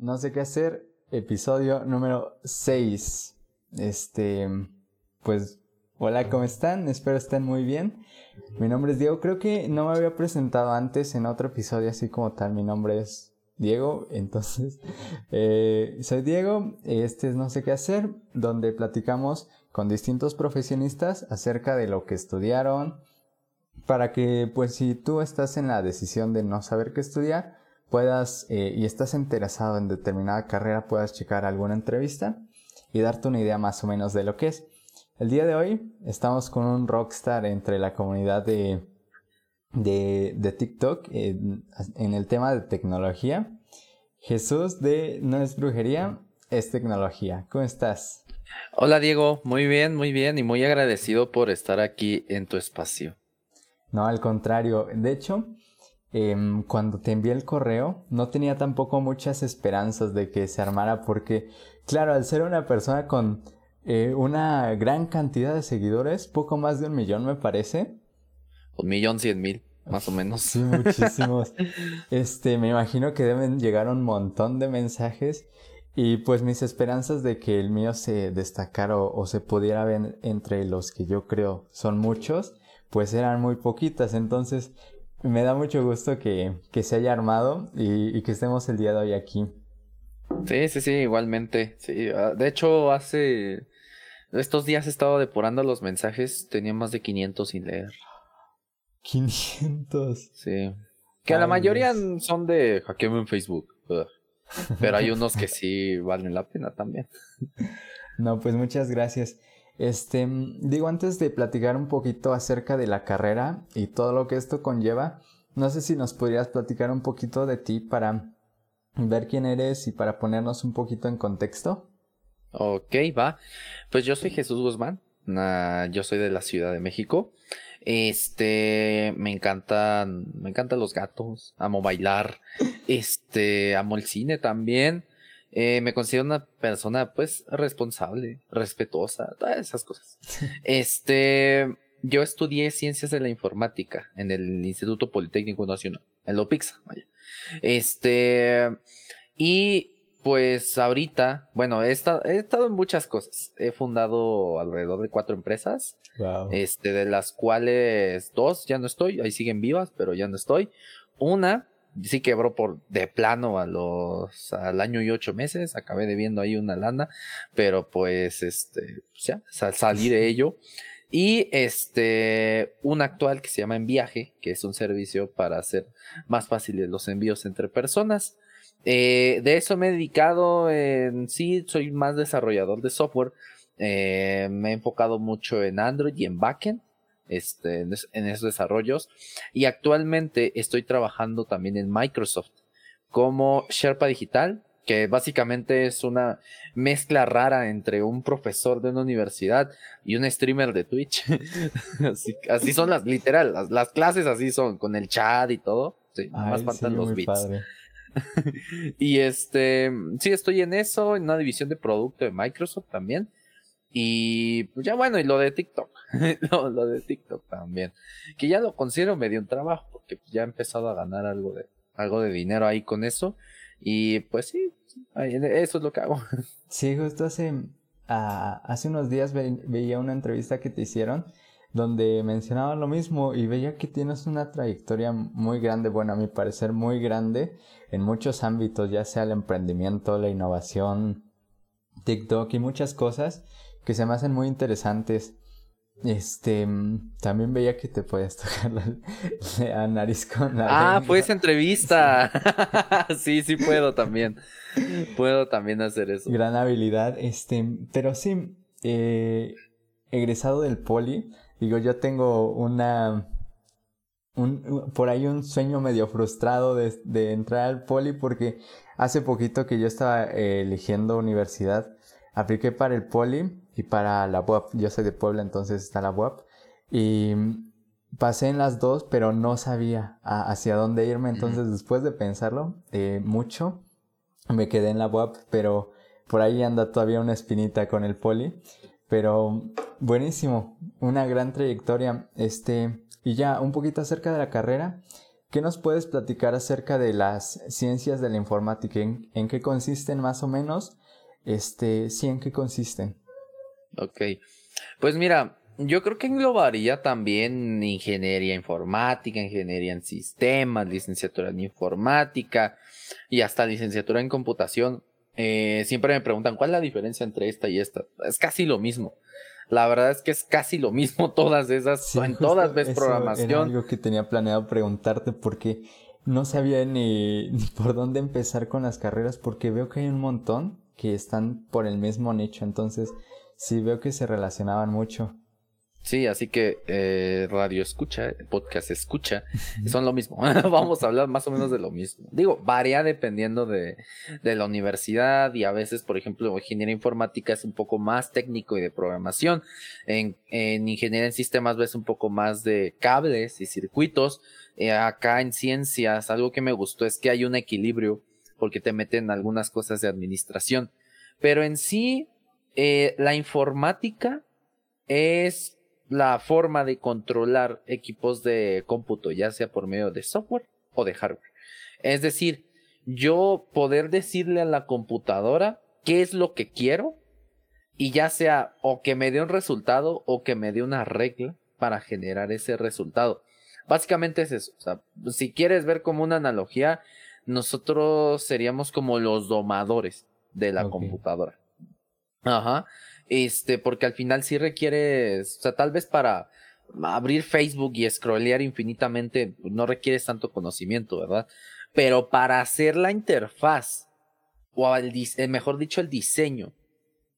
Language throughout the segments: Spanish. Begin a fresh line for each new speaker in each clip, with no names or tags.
No sé qué hacer, episodio número 6. Este, pues, hola, ¿cómo están? Espero estén muy bien. Mi nombre es Diego, creo que no me había presentado antes en otro episodio así como tal. Mi nombre es Diego, entonces, eh, soy Diego, este es No sé qué hacer, donde platicamos con distintos profesionistas acerca de lo que estudiaron, para que pues si tú estás en la decisión de no saber qué estudiar, puedas eh, y estás interesado en determinada carrera, puedas checar alguna entrevista y darte una idea más o menos de lo que es. El día de hoy estamos con un rockstar entre la comunidad de, de, TikTok en, el tema de tecnología. Jesús de No es brujería, es tecnología. ¿Cómo estás?
Hola Diego, muy bien, muy bien y muy agradecido por estar aquí en tu espacio.
No, al contrario. De hecho, Em, cuando te envié el correo, no tenía tampoco muchas esperanzas de que se armara porque, claro, al ser una persona con eh, una gran cantidad de seguidores, poco más de un millón me parece.
Un millón cien mil, más o menos.
Sí, muchísimos. este, me imagino que deben llegar un montón de mensajes y pues mis esperanzas de que el mío se destacara o, o se pudiera ver entre los que yo creo son muchos, pues eran muy poquitas. Entonces, me da mucho gusto que, se haya armado y, que estemos el día de hoy aquí.
Sí, sí, sí, igualmente. Sí. Ah, de hecho, hace estos días he estado depurando los mensajes, tenía más de 500 sin leer.
500.
Sí. Que a la mayoría son de hackeo en Facebook. Pero hay unos que sí valen la pena también.
No, pues muchas gracias. Este, digo, antes de platicar un poquito acerca de la carrera y todo lo que esto conlleva, no sé si nos podrías platicar un poquito de ti para ver quién eres y para ponernos un poquito en contexto.
Ok, va. Pues yo soy Jesús Guzmán. yo soy de la Ciudad de México. Este, me encantan, me encantan los gatos, amo bailar, este, amo el cine también. Eh, me considero una persona, pues, responsable, respetuosa, todas esas cosas. este, yo estudié ciencias de la informática en el Instituto Politécnico Nacional, en Lopixa, vaya. Este, y pues ahorita, bueno, he estado, he estado en muchas cosas. He fundado alrededor de cuatro empresas. Este, de las cuales dos ya no estoy, ahí siguen vivas, pero ya no estoy. Una sí quebró por de plano a los al año y ocho meses, acabé debiendo ahí una lana, pero pues este, pues ya, salí de ello. Y este, un actual que se llama En Viaje, que es un servicio para hacer más fáciles los envíos entre personas. Eh, de eso me he dedicado en sí, soy más desarrollador de software. Eh, me he enfocado mucho en Android y en backend este, en, esos desarrollos. Y actualmente estoy trabajando también en Microsoft como Sherpa Digital, que básicamente es una mezcla rara entre un profesor de una universidad y un streamer de Twitch. así, son las, literal, las, clases así son, con el chat y todo. Sí, más faltan los bits. y este, sí, estoy en eso, en una división de producto de Microsoft también. Y pues ya bueno, y lo de TikTok, lo, de TikTok también, que ya lo considero medio un trabajo, porque pues, ya he empezado a ganar algo de, algo de dinero ahí con eso, y pues sí, eso es lo que hago.
Sí, justo hace, hace unos días veía una entrevista que te hicieron, donde mencionaban lo mismo y veía que tienes una trayectoria muy grande, bueno, a mi parecer muy grande, en muchos ámbitos, ya sea el emprendimiento, la innovación, TikTok y muchas cosas que se me hacen muy interesantes. Este, también veía que te puedes tocar la, nariz con
la. Ah, pues entrevista. sí, sí puedo también. Puedo también hacer eso.
Gran habilidad. Este, pero sí, eh, egresado del poli, digo, yo tengo una. Un, por ahí un sueño medio frustrado de, de, entrar al poli porque hace poquito que yo estaba eh, eligiendo universidad, apliqué para el poli y para la web. Yo soy de Puebla, entonces está la web. Y pasé en las dos, pero no sabía hacia dónde irme. Entonces, después de pensarlo eh, mucho, me quedé en la web, pero por ahí anda todavía una espinita con el poli. Pero buenísimo, una gran trayectoria. Este, y ya un poquito acerca de la carrera. ¿qué nos puedes platicar acerca de las ciencias de la informática? ¿En, qué consisten más o menos? Este, sí, ¿en qué consisten?
Ok, pues mira, yo creo que englobaría también ingeniería informática, ingeniería en sistemas, licenciatura en informática y hasta licenciatura en computación. Eh, siempre me preguntan cuál es la diferencia entre esta y esta. Es casi lo mismo. La verdad es que es casi lo mismo todas esas, en todas ves programación. Era
algo que tenía planeado preguntarte porque no sabía ni, ni por dónde empezar con las carreras porque veo que hay un montón que están por el mismo nicho, entonces sí veo que se relacionaban mucho.
Sí, así que eh, radio escucha, podcast escucha, son lo mismo. Vamos a hablar más o menos de lo mismo. Digo, varía dependiendo de, de, la universidad y a veces, por ejemplo, ingeniería informática es un poco más técnico y de programación. En, en ingeniería en sistemas ves un poco más de cables y circuitos. Eh, acá en ciencias, algo que me gustó es que hay un equilibrio porque te meten algunas cosas de administración. Pero en sí, eh, la informática es la forma de controlar equipos de cómputo, ya sea por medio de software o de hardware. Es decir, yo poder decirle a la computadora qué es lo que quiero y ya sea o que me dé un resultado o que me dé una regla para generar ese resultado. Básicamente es eso. O sea, si quieres ver como una analogía, nosotros seríamos como los domadores de la computadora. Ajá. Este, porque al final sí requieres, o sea, tal vez para abrir Facebook y scrollear infinitamente no requieres tanto conocimiento, ¿verdad? Pero para hacer la interfaz, o el, eh, mejor dicho, el diseño,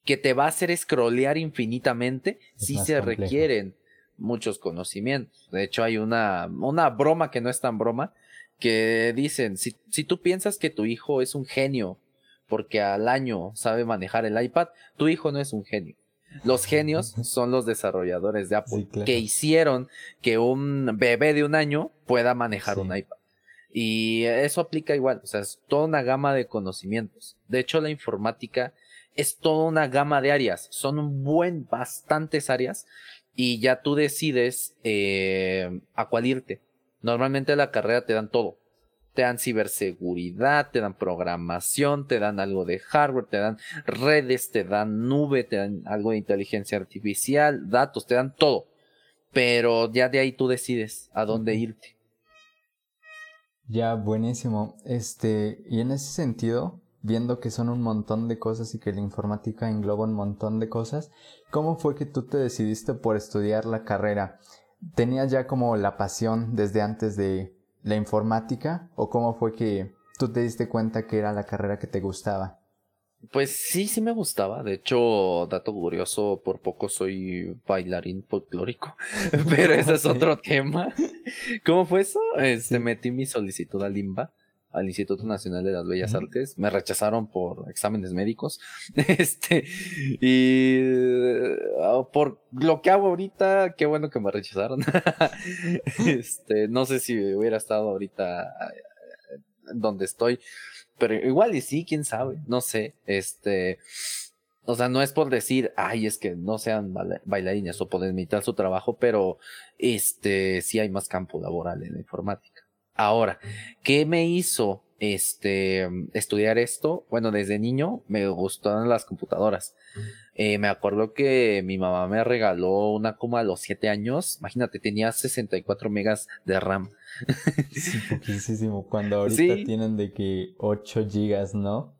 que te va a hacer scrollear infinitamente, sí se requieren muchos conocimientos. De hecho, hay una, una broma que no es tan broma, que dicen, si, si tú piensas que tu hijo es un genio porque al año sabe manejar el iPad, tu hijo no es un genio. Los genios son los desarrolladores de Apple que hicieron que un bebé de un año pueda manejar un iPad. Y eso aplica igual, o sea, es toda una gama de conocimientos. De hecho, la informática es toda una gama de áreas, son un buen, bastantes áreas, y ya tú decides eh, a cuál irte. Normalmente la carrera te dan todo te dan ciberseguridad, te dan programación, te dan algo de hardware, te dan redes, te dan nube, te dan algo de inteligencia artificial, datos, te dan todo. Pero ya de ahí tú decides a dónde irte.
Ya, buenísimo. Este, y en ese sentido, viendo que son un montón de cosas y que la informática engloba un montón de cosas, ¿cómo fue que tú te decidiste por estudiar la carrera? ¿Tenías ya como la pasión desde antes de la informática o cómo fue que tú te diste cuenta que era la carrera que te gustaba?
Pues sí, sí me gustaba. De hecho, dato curioso, por poco soy bailarín folclórico. Pero ese es otro tema. ¿Cómo fue eso? Este, metí mi solicitud a Limba al Instituto Nacional de las Bellas Artes. Me rechazaron por exámenes médicos. Este, y ah, por lo que hago ahorita, qué bueno que me rechazaron. este, no sé si hubiera estado ahorita eh, donde estoy, pero igual y sí, quién sabe, no sé. Este, o sea, no es por decir, ay, es que no sean bailarines o por imitar su trabajo, pero este, sí hay más campo laboral en la informática. Ahora, ¿qué me hizo este, estudiar esto? Bueno, desde niño me gustaban las computadoras. Eh, me acuerdo que mi mamá me regaló una como a los 7 años. Imagínate, tenía 64 megas de RAM.
Sí, poquísimo. Cuando ahorita tienen de que 8 gigas, ¿no?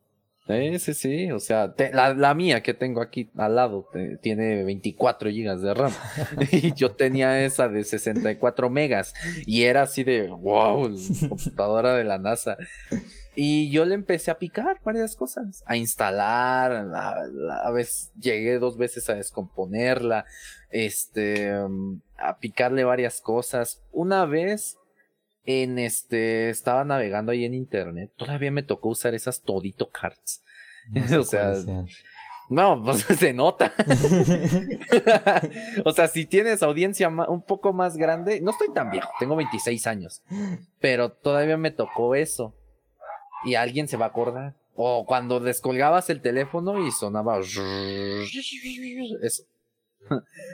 Sí, sí, sí. O sea, la, mía que tengo aquí al lado tiene 24 gigas de RAM. y yo tenía esa de 64 megas. Y era así de, wow, computadora de la NASA. Y yo le empecé a picar varias cosas, a instalar, a, veces llegué dos veces a descomponerla, este, a picarle varias cosas. Una vez en este, estaba navegando ahí en internet, todavía me tocó usar esas Todito Cards. o sea, no, pues se nota. o sea, si tienes audiencia un poco más grande, no estoy tan viejo, tengo 26 años, pero todavía me tocó eso. Y alguien se va a acordar. O cuando descolgabas el teléfono y sonaba eso.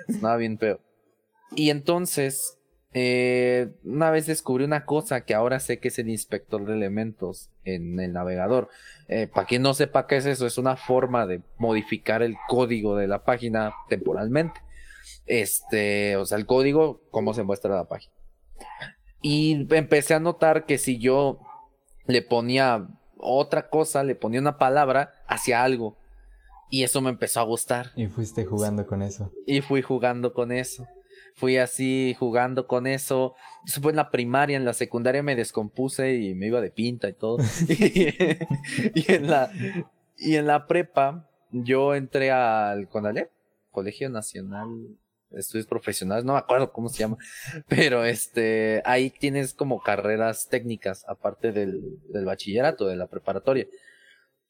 sonaba bien feo. Y entonces eh, una vez descubrí una cosa que ahora sé que es el inspector de elementos en el navegador. Eh, para quien no sepa qué es eso, es una forma de modificar el código de la página temporalmente. Este, o sea, el código, cómo se muestra la página. Y empecé a notar que si yo le ponía otra cosa, le ponía una palabra hacia algo. Y eso me empezó a gustar.
Y fuiste jugando con eso.
Y fui jugando con eso fui así jugando con eso. Eso fue en la primaria, en la secundaria me descompuse y me iba de pinta y todo. y, en la, y en la prepa yo entré al CONALEP, Colegio Nacional de Estudios Profesionales, no me acuerdo cómo se llama, pero este, ahí tienes como carreras técnicas, aparte del, del bachillerato, de la preparatoria.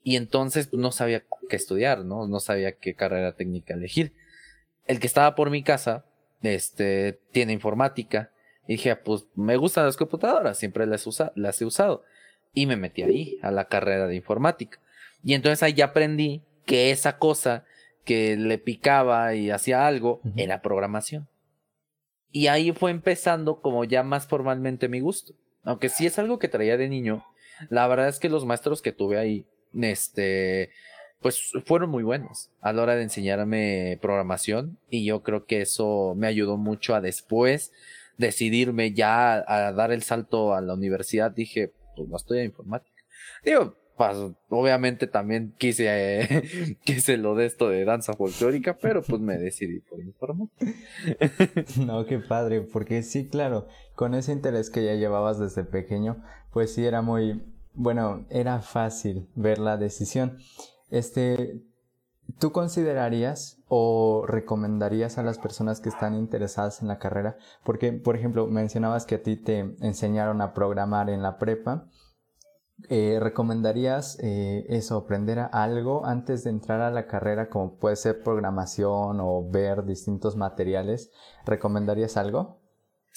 Y entonces pues, no sabía qué estudiar, ¿no? No sabía qué carrera técnica elegir. El que estaba por mi casa este, tiene informática. Y dije, pues me gustan las computadoras, siempre las, las he usado. Y me metí ahí, a la carrera de informática. Y entonces ahí ya aprendí que esa cosa que le picaba y hacía algo era programación. Y ahí fue empezando como ya más formalmente mi gusto. Aunque sí es algo que traía de niño, la verdad es que los maestros que tuve ahí, este, pues fueron muy buenos a la hora de enseñarme programación y yo creo que eso me ayudó mucho a después decidirme ya a dar el salto a la universidad. Dije, pues no estoy en informática. Digo, pues, obviamente también quise, quise lo de esto de danza folclórica, pero pues me decidí por informática.
no, qué padre, porque sí, claro, con ese interés que ya llevabas desde pequeño, pues sí era muy, bueno, era fácil ver la decisión. Este, ¿tú considerarías o recomendarías a las personas que están interesadas en la carrera? Porque, por ejemplo, mencionabas que a ti te enseñaron a programar en la prepa. Eh, ¿Recomendarías eh, eso, aprender algo antes de entrar a la carrera, como puede ser programación o ver distintos materiales? ¿Recomendarías algo?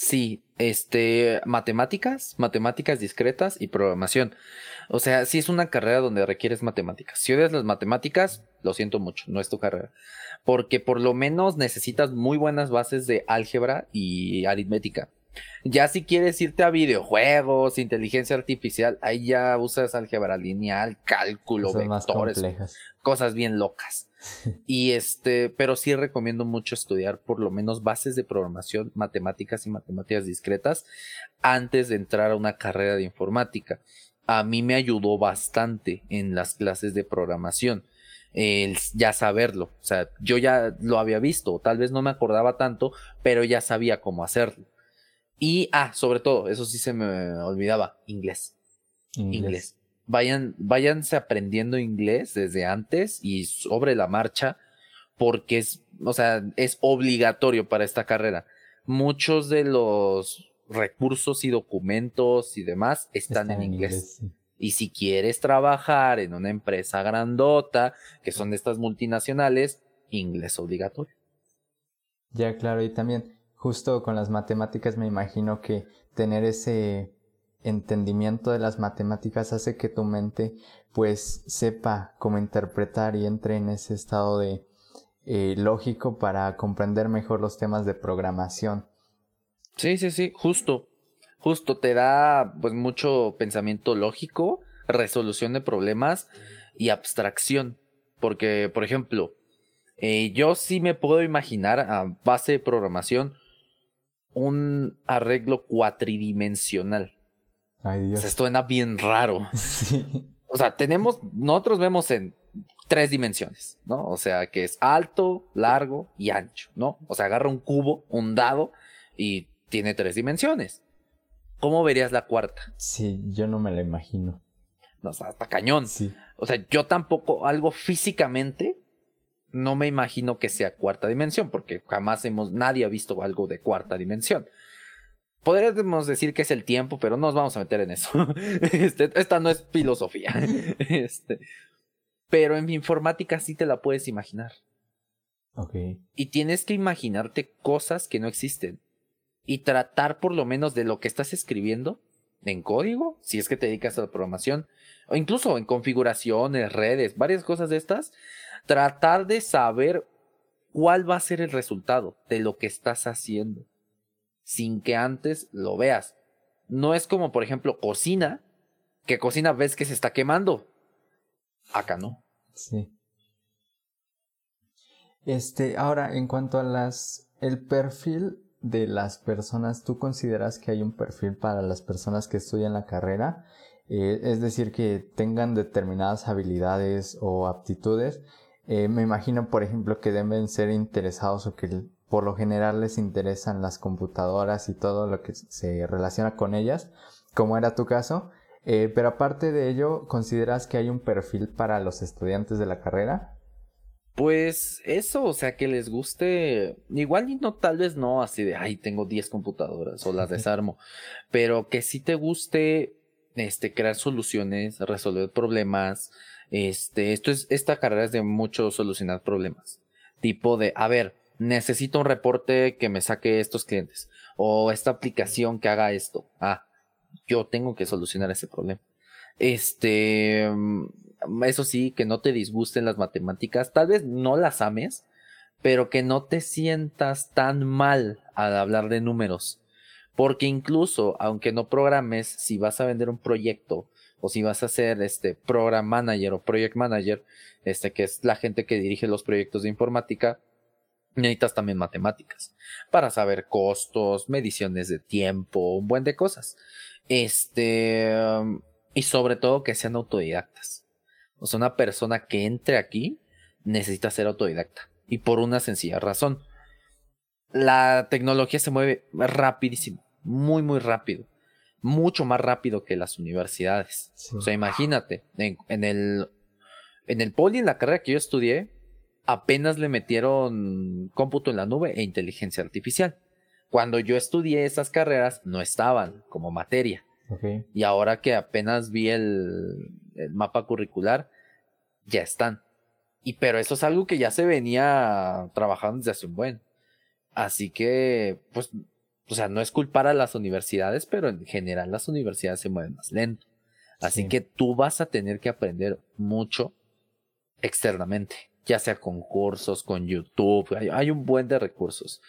Sí, este, matemáticas, matemáticas discretas y programación. O sea, si es una carrera donde requieres matemáticas. Si odias las matemáticas, lo siento mucho, no es tu carrera. Porque por lo menos necesitas muy buenas bases de álgebra y aritmética. Ya si quieres irte a videojuegos, inteligencia artificial, ahí ya usas álgebra lineal, cálculo, vectores, cosas bien locas. y este, pero sí recomiendo mucho estudiar por lo menos bases de programación, matemáticas y matemáticas discretas antes de entrar a una carrera de informática. A mí me ayudó bastante en las clases de programación el ya saberlo. O sea, yo ya lo había visto, tal vez no me acordaba tanto, pero ya sabía cómo hacerlo. Y, ah, sobre todo, eso sí se me olvidaba, inglés. Inglés. Vayan, váyanse aprendiendo inglés desde antes y sobre la marcha, porque es, o sea, es obligatorio para esta carrera. Muchos de los recursos y documentos y demás están, en inglés. Y si quieres trabajar en una empresa grandota, que son de estas multinacionales, inglés obligatorio.
Ya, claro, y también justo con las matemáticas me imagino que tener ese entendimiento de las matemáticas hace que tu mente pues sepa cómo interpretar y entre en ese estado de eh, lógico para comprender mejor los temas de programación.
Sí, sí, sí, justo, justo te da pues mucho pensamiento lógico, resolución de problemas y abstracción, porque por ejemplo, eh, yo sí me puedo imaginar a base de programación un arreglo cuatridimensional.
Ay, Dios.
O sea, esto suena bien raro. O sea, tenemos, nosotros vemos en tres dimensiones, ¿no? O sea, que es alto, largo y ancho, ¿no? O sea, agarra un cubo, un dado y tiene tres dimensiones. ¿Cómo verías la cuarta?
Sí, yo no me la imagino.
No, o sea, hasta cañón.
Sí.
O sea, yo tampoco, algo físicamente, no me imagino que sea cuarta dimensión, porque jamás hemos, nadie ha visto algo de cuarta dimensión. Podríamos decir que es el tiempo, pero no nos vamos a meter en eso. Este, esta no es filosofía. Este, pero en informática sí te la puedes imaginar.
Ok.
Y tienes que imaginarte cosas que no existen. Y tratar por lo menos de lo que estás escribiendo en código, si es que te dedicas a la programación, o incluso en configuraciones, redes, varias cosas de estas, tratar de saber cuál va a ser el resultado de lo que estás haciendo. sin que antes lo veas. No es como, por ejemplo, cocina, que cocina ves que se está quemando. Acá no.
Sí. Este, ahora, en cuanto a las, el perfil de las personas, ¿tú consideras que hay un perfil para las personas que estudian la carrera? Eh, es decir, que tengan determinadas habilidades o aptitudes. Eh, me imagino, por ejemplo, que deben ser interesados o que por lo general les interesan las computadoras y todo lo que se relaciona con ellas, como era tu caso. Eh, pero aparte de ello, ¿consideras que hay un perfil para los estudiantes de la carrera?
Pues eso, o sea, que les guste, igual y no, tal vez no así de, ay, tengo 10 computadoras o las desarmo, pero que sí te guste, este, crear soluciones, resolver problemas, este, esto es, esta carrera es de mucho solucionar problemas, tipo de, a ver, necesito un reporte que me saque estos clientes o esta aplicación que haga esto, ah, yo tengo que solucionar ese problema. Este, eso sí, que no te disgusten las matemáticas, tal vez no las ames, pero que no te sientas tan mal al hablar de números. Porque incluso, aunque no programes, si vas a vender un proyecto o si vas a ser este program manager o project manager, este que es la gente que dirige los proyectos de informática, necesitas también matemáticas para saber costos, mediciones de tiempo, un buen de cosas. Este, y sobre todo que sean autodidactas. O sea, una persona que entre aquí necesita ser autodidacta. Y por una sencilla razón. La tecnología se mueve rapidísimo, muy, muy rápido. Mucho más rápido que las universidades. O sea, imagínate, en, el, en el poli, en la carrera que yo estudié, apenas le metieron cómputo en la nube e inteligencia artificial. Cuando yo estudié esas carreras, no estaban como materia. Y ahora que apenas vi el, el mapa curricular, ya están. Y pero eso es algo que ya se venía trabajando desde hace un buen. Así que, pues, o sea, no es culpar a las universidades, pero en general las universidades se mueven más lento. Así que tú vas a tener que aprender mucho externamente, ya sea con cursos, con YouTube, hay, hay un buen de recursos.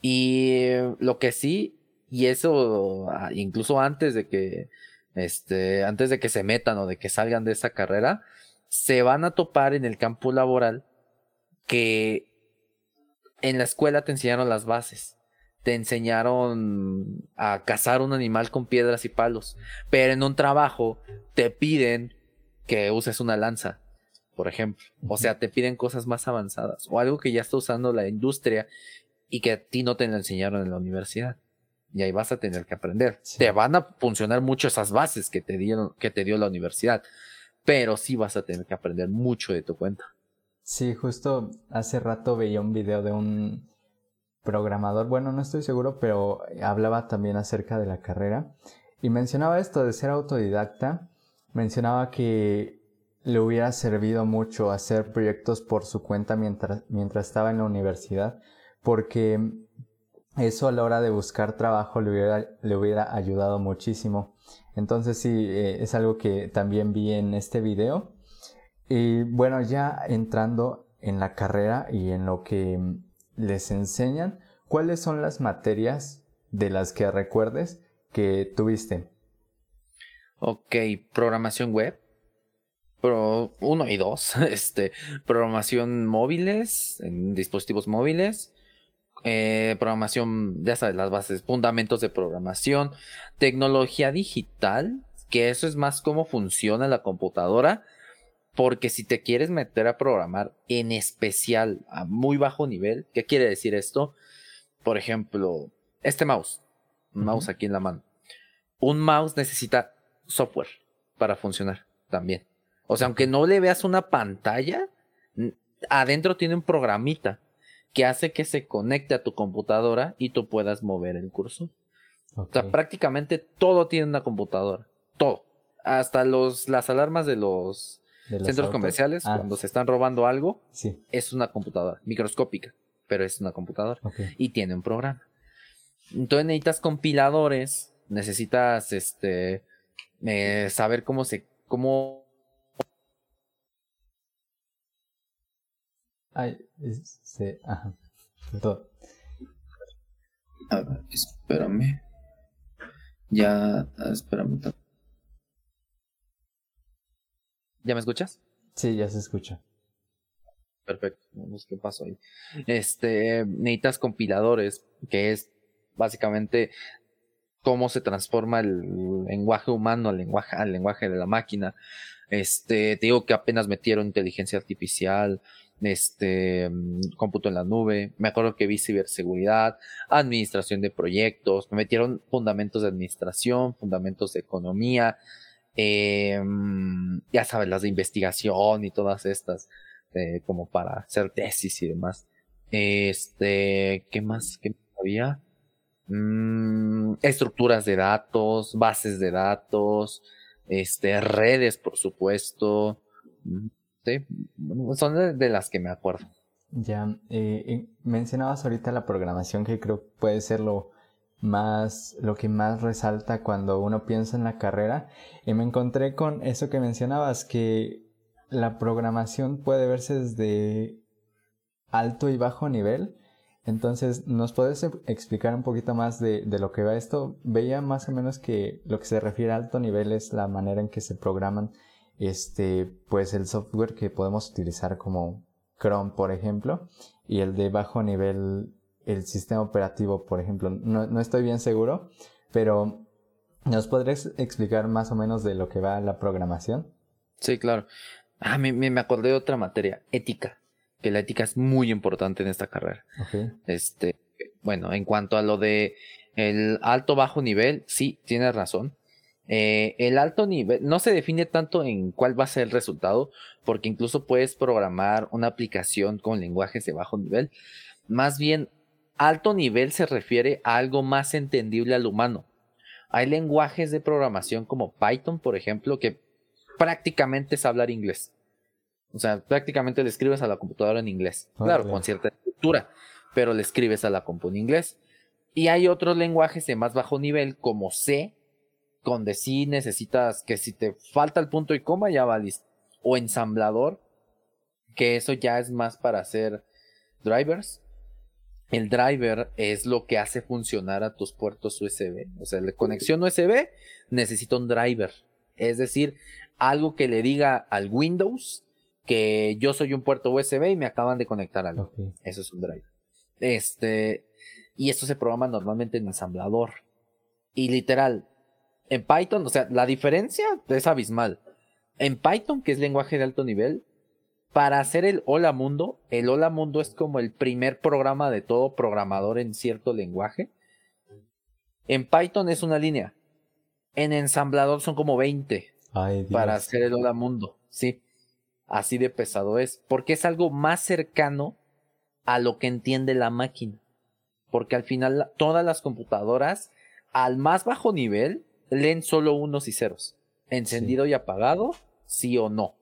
Y lo que sí, y eso ah, incluso antes de que, este, antes de que se metan o de que salgan de esa carrera, se van a topar en el campo laboral que en la escuela te enseñaron las bases, te enseñaron a cazar un animal con piedras y palos, pero en un trabajo te piden que uses una lanza, por ejemplo. O sea, te piden cosas más avanzadas o algo que ya está usando la industria y que a ti no te lo enseñaron en la universidad. Y ahí vas a tener que aprender. Te van a funcionar mucho esas bases que te dieron, que te dio la universidad pero sí vas a tener que aprender mucho de tu cuenta.
Sí, justo hace rato veía un video de un programador, bueno, no estoy seguro, pero hablaba también acerca de la carrera y mencionaba esto de ser autodidacta, mencionaba que le hubiera servido mucho hacer proyectos por su cuenta mientras, mientras estaba en la universidad, porque eso a la hora de buscar trabajo le hubiera, le hubiera ayudado muchísimo. Entonces sí, eh, es algo que también vi en este video. Y bueno, ya entrando en la carrera y en lo que les enseñan, ¿cuáles son las materias de las que recuerdes que tuviste?
Ok, programación web. Pro, uno y dos. Este, programación móviles, en dispositivos móviles, eh, programación, ya sabes, las bases, fundamentos de programación, tecnología digital, que eso es más cómo funciona la computadora, porque si te quieres meter a programar en especial a muy bajo nivel, ¿qué quiere decir esto? Por ejemplo, este mouse, un mouse aquí en la mano. Un mouse necesita software para funcionar también. O sea, aunque no le veas una pantalla, adentro tiene un programita que hace que se conecte a tu computadora y tú puedas mover el cursor. O sea, prácticamente todo tiene una computadora. Todo. Hasta los, las alarmas de los, centros comerciales, ah. cuando se están robando algo, es una computadora, microscópica, pero es una computadora. Y tiene un programa. Entonces necesitas compiladores, necesitas este eh, saber cómo se, cómo
Ay, sí, ajá. Todo.
A ver, espérame. Ya, espérame. ¿Ya me escuchas?
Sí, ya se escucha.
Perfecto. Vamos, ¿qué pasó ahí? Este, necesitas compiladores, que es básicamente cómo se transforma el lenguaje humano al lenguaje, al lenguaje de la máquina. Este, te digo que apenas metieron inteligencia artificial, este, cómputo en la nube, me acuerdo que vi ciberseguridad, administración de proyectos, me metieron fundamentos de administración, fundamentos de economía, eh, ya sabes, las de investigación y todas estas, eh, como para hacer tesis y demás. Este, ¿qué más? ¿Qué había? Mm, estructuras de datos, bases de datos, este, redes, por supuesto. Mm, sí, son de, las que me acuerdo.
Ya, eh, mencionabas ahorita la programación que creo puede ser lo más, lo que más resalta cuando uno piensa en la carrera. Y me encontré con eso que mencionabas, que la programación puede verse desde alto y bajo nivel. Entonces, ¿nos puedes explicar un poquito más de, de, lo que va esto? Veía más o menos que lo que se refiere a alto nivel es la manera en que se programan este, pues el software que podemos utilizar como Chrome, por ejemplo, y el de bajo nivel, el sistema operativo, por ejemplo. No, no estoy bien seguro, pero ¿nos podrías explicar más o menos de lo que va la programación?
Sí, claro. Ah, me, me acordé de otra materia, ética que la ética es muy importante en esta carrera. Este, bueno, en cuanto a lo de el alto bajo nivel, sí, tienes razón. Eh, el alto nivel no se define tanto en cuál va a ser el resultado, porque incluso puedes programar una aplicación con lenguajes de bajo nivel. Más bien, alto nivel se refiere a algo más entendible al humano. Hay lenguajes de programación como Python, por ejemplo, que prácticamente es hablar inglés. O sea, prácticamente le escribes a la computadora en inglés. claro, con cierta estructura, pero le escribes a la compu en inglés. Y hay otros lenguajes de más bajo nivel, como C, donde sí necesitas que si te falta el punto y coma, ya va listo. O ensamblador, que eso ya es más para hacer drivers. El driver es lo que hace funcionar a tus puertos USB. O sea, la conexión USB necesita un driver. Es decir, algo que le diga al Windows que yo soy un puerto USB y me acaban de conectar algo. Eso es un drive. Este, y esto se programa normalmente en ensamblador. Y literal, en Python, o sea, la diferencia es abismal. En Python, que es lenguaje de alto nivel, para hacer el Hola Mundo, el Hola Mundo es como el primer programa de todo programador en cierto lenguaje. En Python es una línea. En ensamblador son como 20 para hacer el Hola Mundo. Sí. Así de pesado es, porque es algo más cercano a lo que entiende la máquina. Porque al final todas las computadoras al más bajo nivel leen solo unos y ceros. Encendido y apagado, sí o no.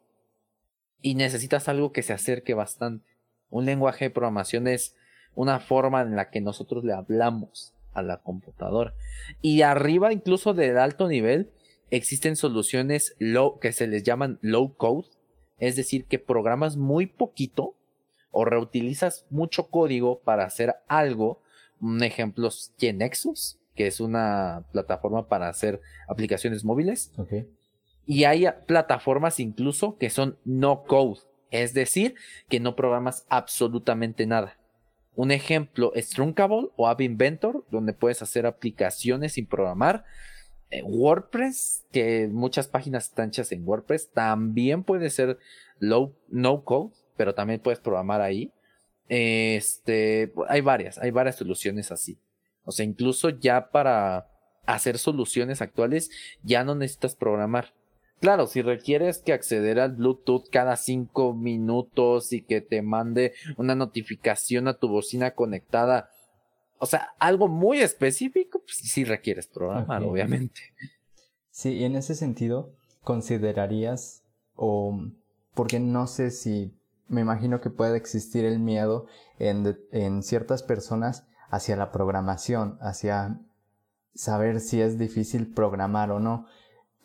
Y necesitas algo que se acerque bastante. Un lenguaje de programación es una forma en la que nosotros le hablamos a la computadora. Y arriba, incluso del alto nivel, existen soluciones que se les llaman low code, es decir, que programas muy poquito o reutilizas mucho código para hacer algo. Un ejemplo es Genexus, que es una plataforma para hacer aplicaciones móviles. Y hay plataformas incluso que son no code, es decir, que no programas absolutamente nada. Un ejemplo es Trunkable o App Inventor, donde puedes hacer aplicaciones sin programar eh, WordPress, que muchas páginas están hechas en WordPress, también puede ser low, no code, pero también puedes programar ahí. Este, hay varias, hay varias soluciones así. O sea, incluso ya para hacer soluciones actuales, ya no necesitas programar. Claro, si requieres que acceder al Bluetooth cada cinco minutos y que te mande una notificación a tu bocina conectada, o sea, algo muy específico, pues sí requieres programar, obviamente.
Sí, y en ese sentido, ¿considerarías o porque no sé si me imagino que puede existir el miedo en, en ciertas personas hacia la programación, hacia saber si es difícil programar o no.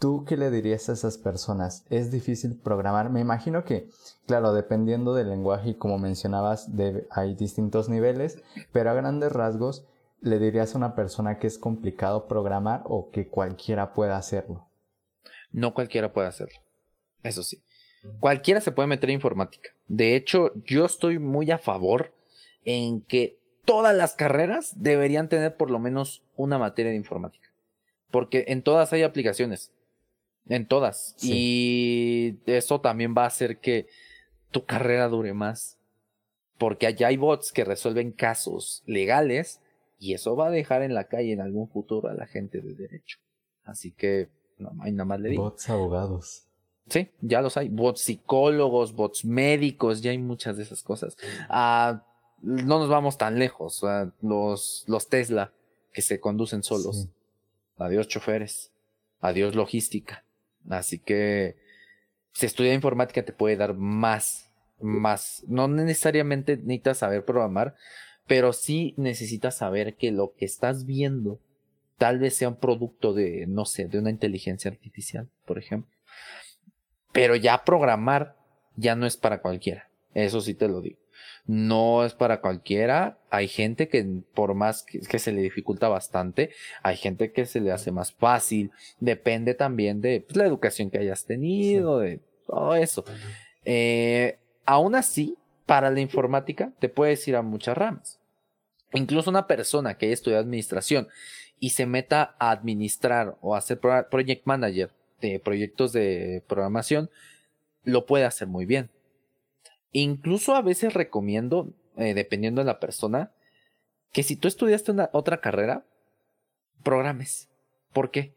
¿Tú qué le dirías a esas personas? ¿Es difícil programar? Me imagino que, claro, dependiendo del lenguaje y como mencionabas, hay distintos niveles, pero a grandes rasgos, le dirías a una persona que es complicado programar o que cualquiera pueda hacerlo?
No cualquiera puede hacerlo. Eso sí. Cualquiera se puede meter en informática. De hecho, yo estoy muy a favor en que todas las carreras deberían tener por lo menos una materia de informática. Porque en todas hay aplicaciones. En todas. Y eso también va a hacer que tu carrera dure más. Porque allá hay bots que resuelven casos legales y eso va a dejar en la calle en algún futuro a la gente de derecho. Así que no nada más le digo.
Bots abogados.
Sí, ya los hay. Bots psicólogos, bots médicos, ya hay muchas de esas cosas. Ah, no nos vamos tan lejos. los, los Tesla que se conducen solos. Adiós choferes. Adiós logística. Así que si estudia informática te puede dar más, más. No necesariamente necesitas saber programar, pero sí necesitas saber que lo que estás viendo tal vez sea un producto de, no sé, de una inteligencia artificial, por ejemplo. Pero ya programar ya no es para cualquiera. Eso sí te lo digo. No es para cualquiera. Hay gente que por más que, se le dificulta bastante, hay gente que se le hace más fácil. Depende también de pues, la educación que hayas tenido, de todo eso. Eh, aún así, para la informática te puedes ir a muchas ramas. Incluso una persona que haya estudiado administración y se meta a administrar o a hacer project manager de proyectos de programación, lo puede hacer muy bien. Incluso a veces recomiendo, eh, dependiendo de la persona, que si tú estudiaste una, otra carrera, programes. ¿Por qué?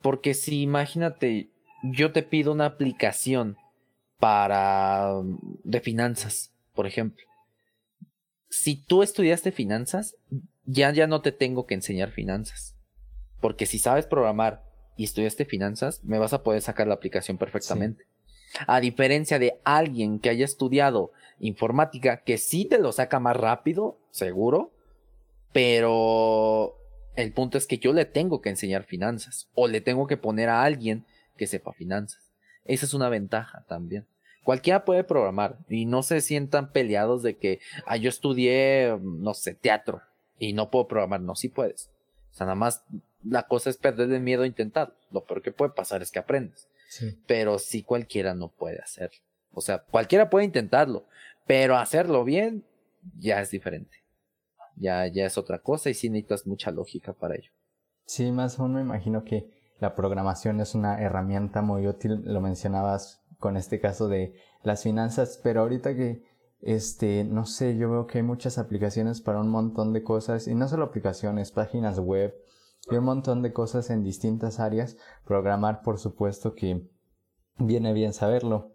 Porque si imagínate, yo te pido una aplicación para de finanzas, por ejemplo. Si tú estudiaste finanzas, ya ya no te tengo que enseñar finanzas. Porque si sabes programar y estudiaste finanzas, me vas a poder sacar la aplicación perfectamente. A diferencia de alguien que haya estudiado informática, que sí te lo saca más rápido, seguro, pero el punto es que yo le tengo que enseñar finanzas o le tengo que poner a alguien que sepa finanzas. Esa es una ventaja también. Cualquiera puede programar y no se sientan peleados de que yo estudié, no sé, teatro y no puedo programar. No, sí puedes. O sea, nada más la cosa es perder el miedo a intentar. Lo peor que puede pasar es que aprendes. Pero sí cualquiera no puede hacerlo. O sea, cualquiera puede intentarlo, pero hacerlo bien ya es diferente. Ya, ya es otra cosa y sí necesitas mucha lógica para ello.
Sí, más aún me imagino que la programación es una herramienta muy útil, lo mencionabas con este caso de las finanzas, pero ahorita que, este, no sé, yo veo que hay muchas aplicaciones para un montón de cosas, y no solo aplicaciones, páginas web, y un montón de cosas en distintas áreas. Programar, por supuesto que viene bien saberlo.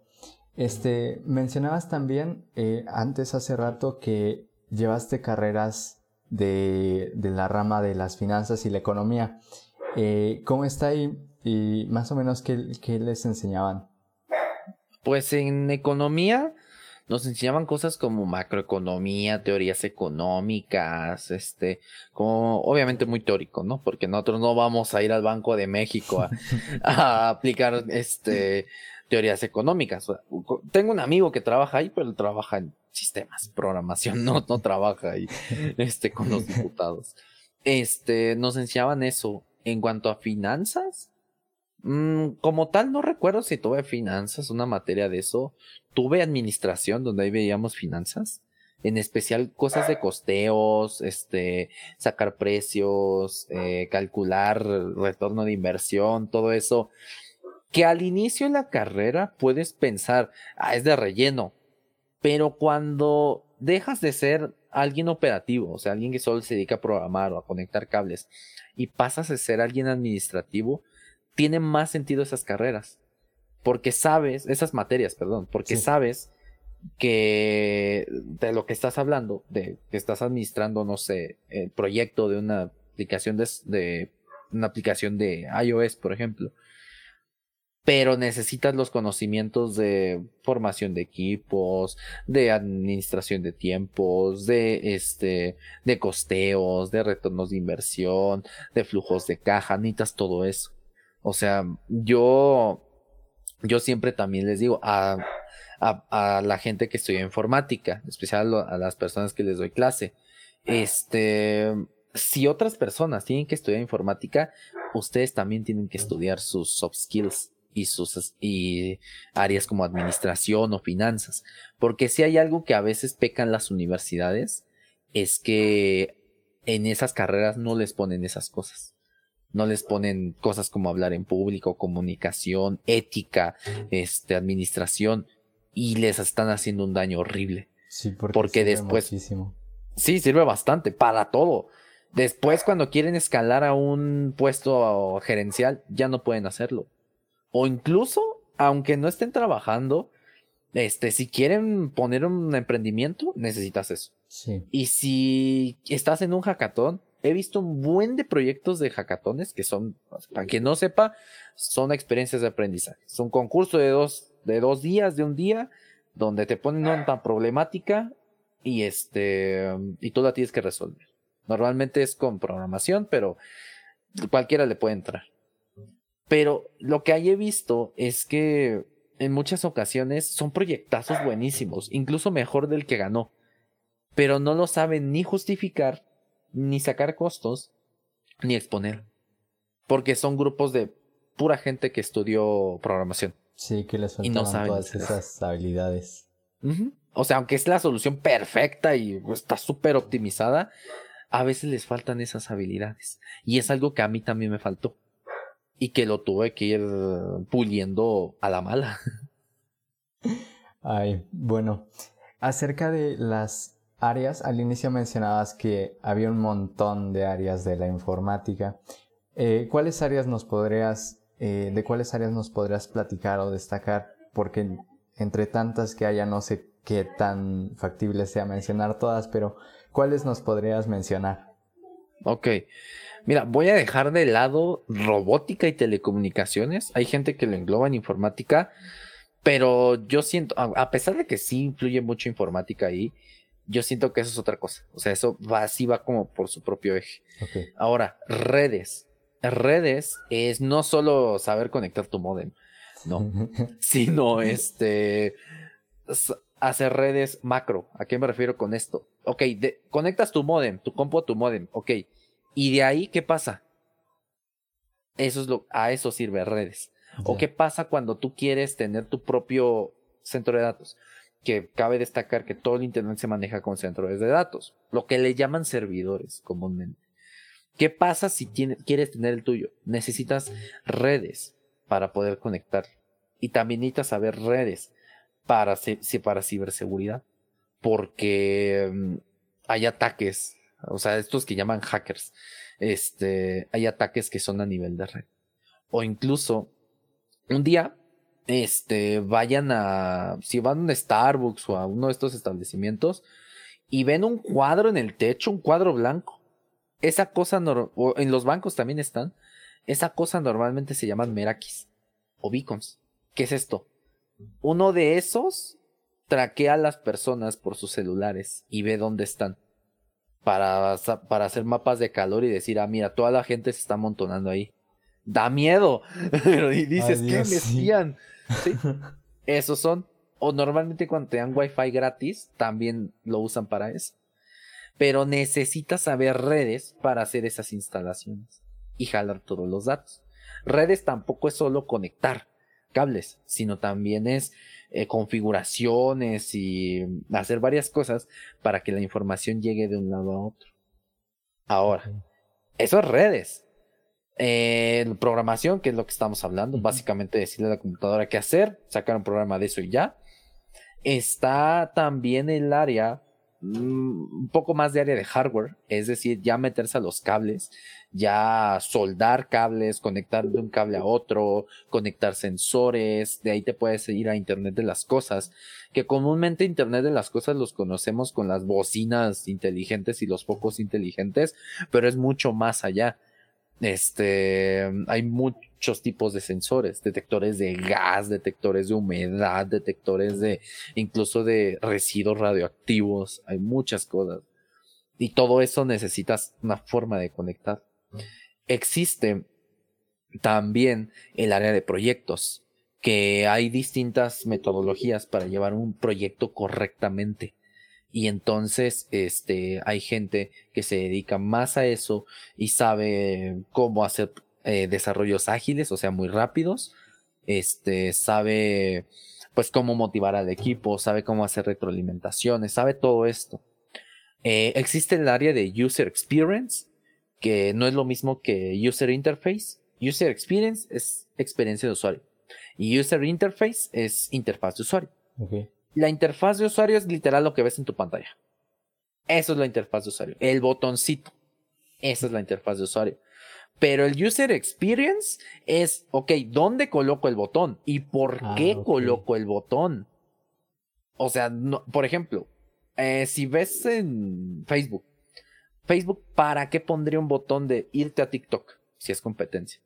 Este, mencionabas también eh, antes hace rato que llevaste carreras de, de, la rama de las finanzas y la economía. Eh, ¿Cómo está ahí? Y más o menos, ¿qué, ¿qué les enseñaban?
Pues en economía nos enseñaban cosas como macroeconomía, teorías económicas, este, como obviamente muy teórico, ¿no? Porque nosotros no vamos a ir al Banco de México a, aplicar este teorías económicas. Tengo un amigo que trabaja ahí, pero trabaja en sistemas, programación, no, no trabaja ahí, este, con los diputados. Este, nos enseñaban eso. En cuanto a finanzas, Mm, como tal, no recuerdo si tuve finanzas, una materia de eso. Tuve administración, donde ahí veíamos finanzas. En especial cosas de costeos, este, sacar precios, eh, calcular retorno de inversión, todo eso. Que al inicio de la carrera puedes pensar, ah, es de relleno. Pero cuando dejas de ser alguien operativo, o sea, alguien que solo se dedica a programar o a conectar cables, y pasas a ser alguien administrativo, tienen más sentido esas carreras. Porque sabes, esas materias, perdón, porque sabes que de lo que estás hablando, de que estás administrando, no sé, el proyecto de una aplicación de, de una aplicación de iOS, por ejemplo. Pero necesitas los conocimientos de formación de equipos, de administración de tiempos, de este, de costeos, de retornos de inversión, de flujos de caja, necesitas todo eso. O sea, yo, yo siempre también les digo a, a, la gente que estudia informática, especial a las personas que les doy clase, este, si otras personas tienen que estudiar informática, ustedes también tienen que estudiar sus soft skills y sus y áreas como administración o finanzas. Porque si hay algo que a veces pecan las universidades, es que en esas carreras no les ponen esas cosas. No les ponen cosas como hablar en público, comunicación, ética, este, administración, y les están haciendo un daño horrible.
Sí, porque, después.
Sí, sirve bastante, para todo. Después, cuando quieren escalar a un puesto gerencial, ya no pueden hacerlo. O incluso, aunque no estén trabajando, este, si quieren poner un emprendimiento, necesitas eso.
Sí.
Y si estás en un hackathon, he visto un buen de proyectos de hackatones que son, para quien no sepa, son experiencias de aprendizaje. Es un concurso de dos, de dos días, de un día, donde te ponen una problemática y este, y tú la tienes que resolver. Normalmente es con programación, pero cualquiera le puede entrar. Pero lo que he visto es que en muchas ocasiones son proyectazos buenísimos, incluso mejor del que ganó. Pero no lo saben ni justificar, ni sacar costos, ni exponer. Porque son grupos de pura gente que estudió programación.
Sí, que les faltaban todas esas habilidades.
O sea, aunque es la solución perfecta y está súper optimizada, a veces les faltan esas habilidades. Y es algo que a mí también me faltó. Y que lo tuve que ir puliendo a la mala.
Ay, bueno. Acerca de las áreas, al inicio mencionabas que había un montón de áreas de la informática. Eh, ¿Cuáles áreas nos podrías, eh, de cuáles áreas nos podrías platicar o destacar? Porque entre tantas que haya, no sé qué tan factible sea mencionar todas, pero ¿cuáles nos podrías mencionar?
Ok. Mira, voy a dejar de lado robótica y telecomunicaciones. Hay gente que lo engloba en informática, pero yo siento, a pesar de que sí influye mucho informática ahí, yo siento que eso es otra cosa. O sea, eso va así, va como por su propio eje. Ahora, redes. Redes es no solo saber conectar tu modem, no, sino este hacer redes macro. ¿A qué me refiero con esto? Ok, conectas tu modem, tu compu a tu modem, ok. ¿Y de ahí qué pasa? Eso es lo, a eso sirve redes. ¿O qué pasa cuando tú quieres tener tu propio centro de datos? Que cabe destacar que todo el Internet se maneja con centros de datos, lo que le llaman servidores comúnmente. ¿Qué pasa si quieres tener el tuyo? Necesitas redes para poder conectar. Y también necesitas saber redes para, para ciberseguridad. Porque mm, hay ataques, o sea, estos que llaman hackers, este, hay ataques que son a nivel de red. O incluso, un día, este, vayan a, si van a un Starbucks o a uno de estos establecimientos y ven un cuadro en el techo, un cuadro blanco. Esa cosa, o en los bancos también están, esa cosa normalmente se llaman merakis o beacons. ¿Qué es esto? Uno de esos traquea a las personas por sus celulares y ve dónde están. Para, para hacer mapas de calor y decir, ah, mira, toda la gente se está amontonando ahí. Da miedo. Y dices, ¿qué me espían? ¿Sí? Esos son. O normalmente cuando te dan wifi gratis, también lo usan para eso. Pero necesitas saber redes para hacer esas instalaciones y jalar todos los datos. Redes tampoco es solo conectar cables, sino también es eh, configuraciones y hacer varias cosas para que la información llegue de un lado a otro. Ahora, eso es redes. Eh, programación, que es lo que estamos hablando, básicamente decirle a la computadora qué hacer, sacar un programa de eso y ya. Está también el área, mm, un poco más de área de hardware, es decir, ya meterse a los cables, ya soldar cables, conectar de un cable a otro, conectar sensores, de ahí te puedes ir a Internet de las Cosas, que comúnmente Internet de las Cosas los conocemos con las bocinas inteligentes y los focos inteligentes, pero es mucho más allá. Este, hay muchos tipos de sensores, detectores de gas, detectores de humedad, detectores de, incluso de residuos radioactivos, hay muchas cosas. Y todo eso necesitas una forma de conectar. Existe también el área de proyectos, que hay distintas metodologías para llevar un proyecto correctamente. Y entonces, este, hay gente que se dedica más a eso y sabe cómo hacer eh, desarrollos ágiles, o sea, muy rápidos. Este, sabe, pues, cómo motivar al equipo, sabe cómo hacer retroalimentaciones, sabe todo esto. Eh, existe el área de User Experience, que no es lo mismo que User Interface. User Experience es experiencia de usuario. Y User Interface es interfaz de usuario. La interfaz de usuario es literal lo que ves en tu pantalla. Eso es la interfaz de usuario. El botoncito. Esa es la interfaz de usuario. Pero el user experience es, ok, ¿dónde coloco el botón? ¿Y por ah, qué coloco el botón? O sea, por ejemplo, eh, si ves en Facebook, Facebook, ¿para qué pondría un botón de irte a TikTok si es competencia?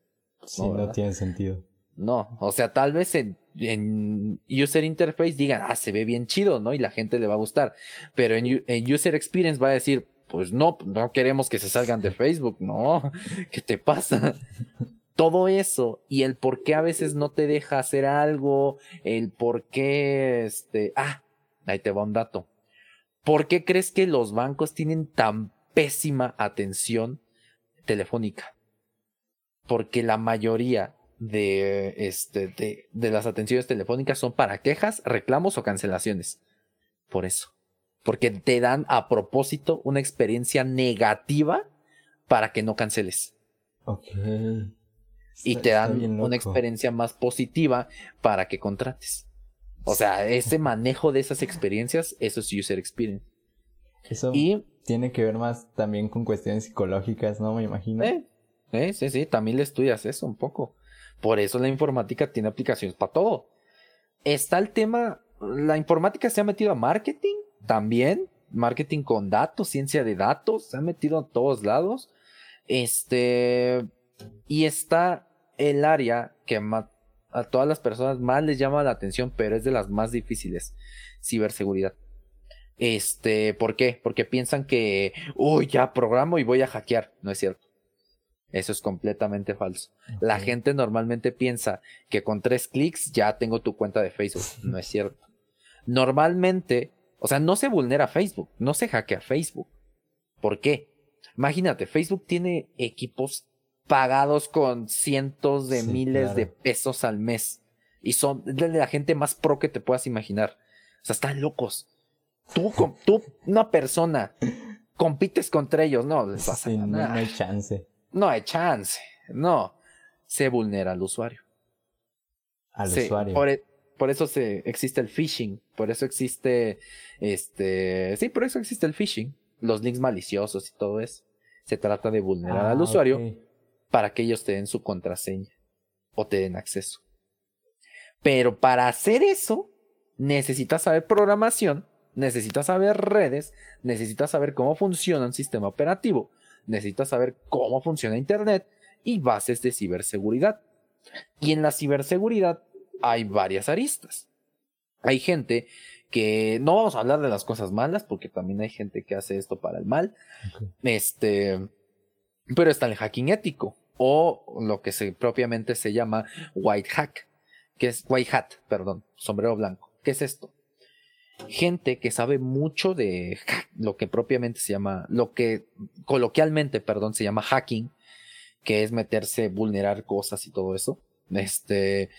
Sí, no tiene sentido.
No, o sea, tal vez en, User Interface digan, ah, se ve bien chido, ¿no? Y la gente le va a gustar. Pero en, User Experience va a decir, pues no, no queremos que se salgan de Facebook, no, ¿qué te pasa? Todo eso y el por qué a veces no te deja hacer algo, el por qué, este, ah, ahí te va un dato. ¿Por qué crees que los bancos tienen tan pésima atención telefónica? Porque la mayoría de, este, de, de las atenciones telefónicas son para quejas, reclamos o cancelaciones. Por eso. Porque te dan a propósito una experiencia negativa para que no canceles.
Ok.
y te dan una experiencia más positiva para que contrates. O sea, ese manejo de esas experiencias, eso es user experience.
Eso y, tiene que ver más también con cuestiones psicológicas, ¿no? Me imagino.
Eh, eh, sí, sí, también le estudias eso un poco. Por eso la informática tiene aplicaciones para todo. Está el tema, la informática se ha metido a marketing también, marketing con datos, ciencia de datos, se ha metido a todos lados. Este, y está el área que a todas las personas más les llama la atención, pero es de las más difíciles, ciberseguridad. Este, ¿por qué? Porque piensan que, uy, ya programo y voy a hackear. No es cierto. Eso es completamente falso. La gente normalmente piensa que con tres clics ya tengo tu cuenta de Facebook. No es cierto. Normalmente, o sea, no se vulnera Facebook, no se hackea Facebook. ¿Por qué? Imagínate, Facebook tiene equipos pagados con cientos de miles de pesos al mes. Y son de la gente más pro que te puedas imaginar. O sea, están locos. Tú, tú una persona, compites contra ellos. No, les pasa
nada. no hay chance.
No hay chance. No. Se vulnera al usuario.
Al usuario.
Por, e, por, eso se, existe el phishing. Por eso existe. Este. Sí, por eso existe el phishing. Los links maliciosos y todo eso. Se trata de vulnerar al ah, usuario para que ellos te den su contraseña o te den acceso. Pero para hacer eso, necesitas saber programación, necesitas saber redes, necesitas saber cómo funciona un sistema operativo necesitas saber cómo funciona Internet y bases de ciberseguridad. Y en la ciberseguridad hay varias aristas. Hay gente que no vamos a hablar de las cosas malas porque también hay gente que hace esto para el mal. Este, pero está el hacking ético o lo que se propiamente se llama white hack, que es white hat, perdón, sombrero blanco. ¿Qué es esto? Gente que sabe mucho de lo que propiamente se llama, lo que coloquialmente, perdón, se llama hacking, que es meterse, vulnerar cosas y todo eso. Este,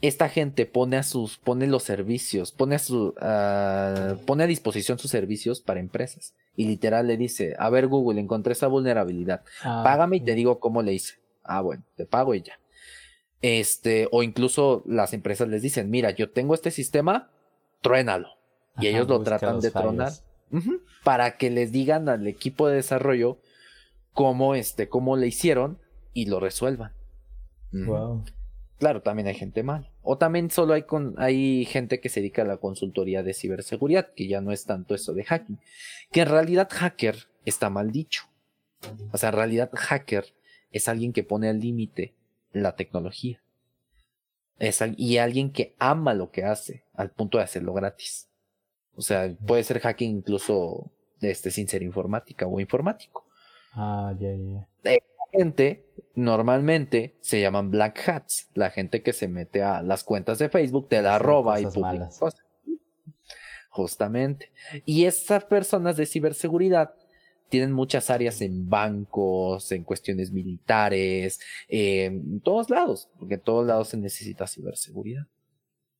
esta gente pone a sus, pone los servicios, pone a su, pone a disposición sus servicios para empresas y literal le dice, a ver Google, encontré esa vulnerabilidad, ah, págame y te digo cómo le hice. Ah, bueno, te pago y ya. Este, o incluso las empresas les dicen, mira, yo tengo este sistema, truénalo. y ellos lo tratan de tronar para que les digan al equipo de desarrollo cómo, este, cómo le hicieron y lo resuelvan. Claro, también hay gente mal. O también solo hay, con, hay gente que se dedica a la consultoría de ciberseguridad, que ya no es tanto eso de hacking. Que en realidad hacker está mal dicho. O sea, en realidad hacker es alguien que pone al límite la tecnología. Es, y alguien que ama lo que hace al punto de hacerlo gratis. O sea, puede ser hacking incluso este, sin ser informática o informático.
Ah, ya, ya.
gente normalmente se llaman black hats, la gente que se mete a las cuentas de Facebook, te la roba y publica cosas. Justamente. Y estas personas de ciberseguridad tienen muchas áreas en bancos, en cuestiones militares, en todos lados, porque en todos lados se necesita ciberseguridad.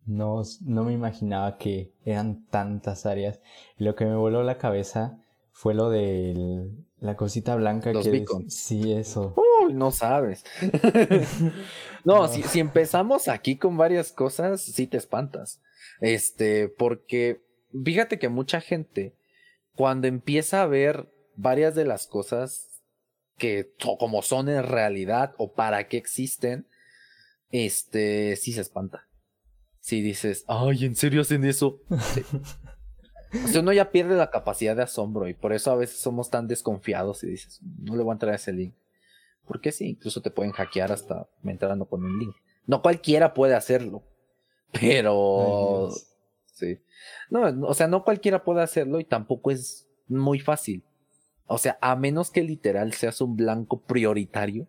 No, no me imaginaba que eran tantas áreas. Lo que me voló la cabeza fue lo de la cosita blanca
Los
que
beacons.
sí eso.
Uy, no sabes. no,
No.
Si, si empezamos aquí con varias cosas, sí te espantas. Este, porque fíjate que mucha gente, cuando empieza a ver varias de las cosas que como son en realidad o para qué existen, este, sí se espanta. Si dices, ay, ¿en serio hacen eso? Sí. O sea, uno ya pierde la capacidad de asombro y por eso a veces somos tan desconfiados y dices, no le voy a entrar a ese link. Porque sí, incluso te pueden hackear hasta entrando con un link. No cualquiera puede hacerlo, pero
Ay,
sí. No, o sea, no cualquiera puede hacerlo y tampoco es muy fácil. O sea, a menos que literal seas un blanco prioritario,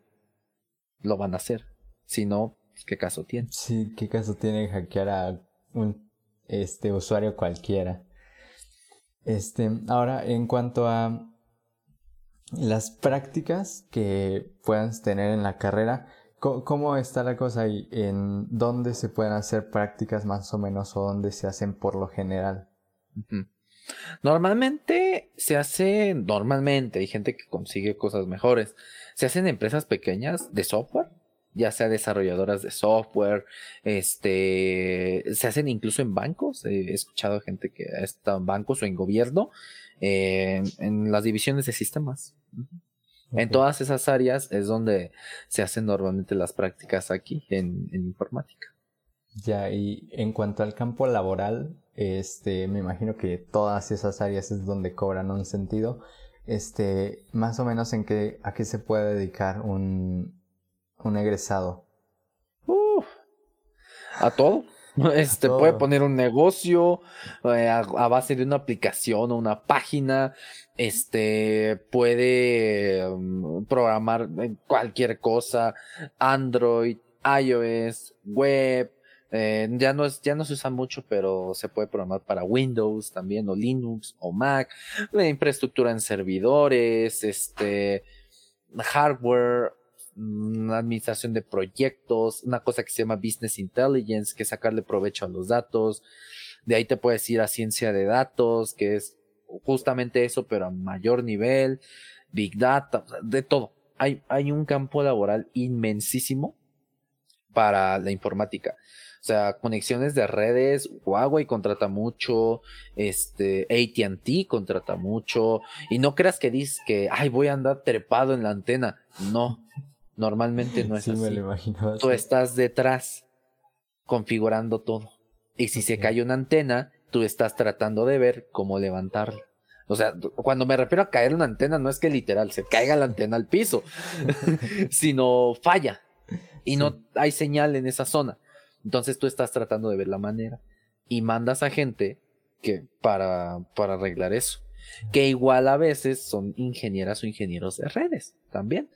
lo van a hacer. Si no, pues, ¿qué caso tiene?
Sí, qué caso tiene hackear a un este usuario cualquiera. Este, ahora en cuanto a las prácticas que puedas tener en la carrera, ¿cómo está la cosa ahí? ¿En dónde se pueden hacer prácticas más o menos o dónde se hacen por lo general?
Normalmente se hace, normalmente hay gente que consigue cosas mejores. Se hacen en empresas pequeñas de software, ya sea desarrolladoras de software, este, se hacen incluso en bancos. He escuchado gente que ha estado en bancos o en gobierno, eh, en las divisiones de sistemas. En todas esas áreas es donde se hacen normalmente las prácticas aquí en, en informática.
Ya, y en cuanto al campo laboral, este, me imagino que todas esas áreas es donde cobran un sentido. Este, más o menos en qué, a qué se puede dedicar un, un egresado.
Uf, a todo. Este
todo.
puede poner un negocio eh, a, a base de una aplicación o una página. Este puede um, programar cualquier cosa, Android, iOS, web. Eh, ya no es, ya no se usa mucho, pero se puede programar para Windows también, o Linux, o Mac, la infraestructura en servidores, este hardware, mm, administración de proyectos, una cosa que se llama business intelligence, que es sacarle provecho a los datos. De ahí te puedes ir a ciencia de datos, que es justamente eso, pero a mayor nivel, big data, de todo. Hay, hay un campo laboral inmensísimo para la informática. O sea, conexiones de redes, Huawei contrata mucho, este, AT&T contrata mucho, y no creas que dices que, ay, voy a andar trepado en la antena. No, normalmente no es
sí, me
así.
lo imagino.
Tú estás detrás configurando todo. Y si se cae una antena, tú estás tratando de ver cómo levantarla. O sea, cuando me refiero a caer una antena, no es que literal se caiga la antena al piso, sino falla y
Sí.
no hay señal en esa zona. Entonces tú estás tratando de ver la manera y mandas a gente que para, para arreglar eso. Que igual a veces son ingenieras o ingenieros de redes también.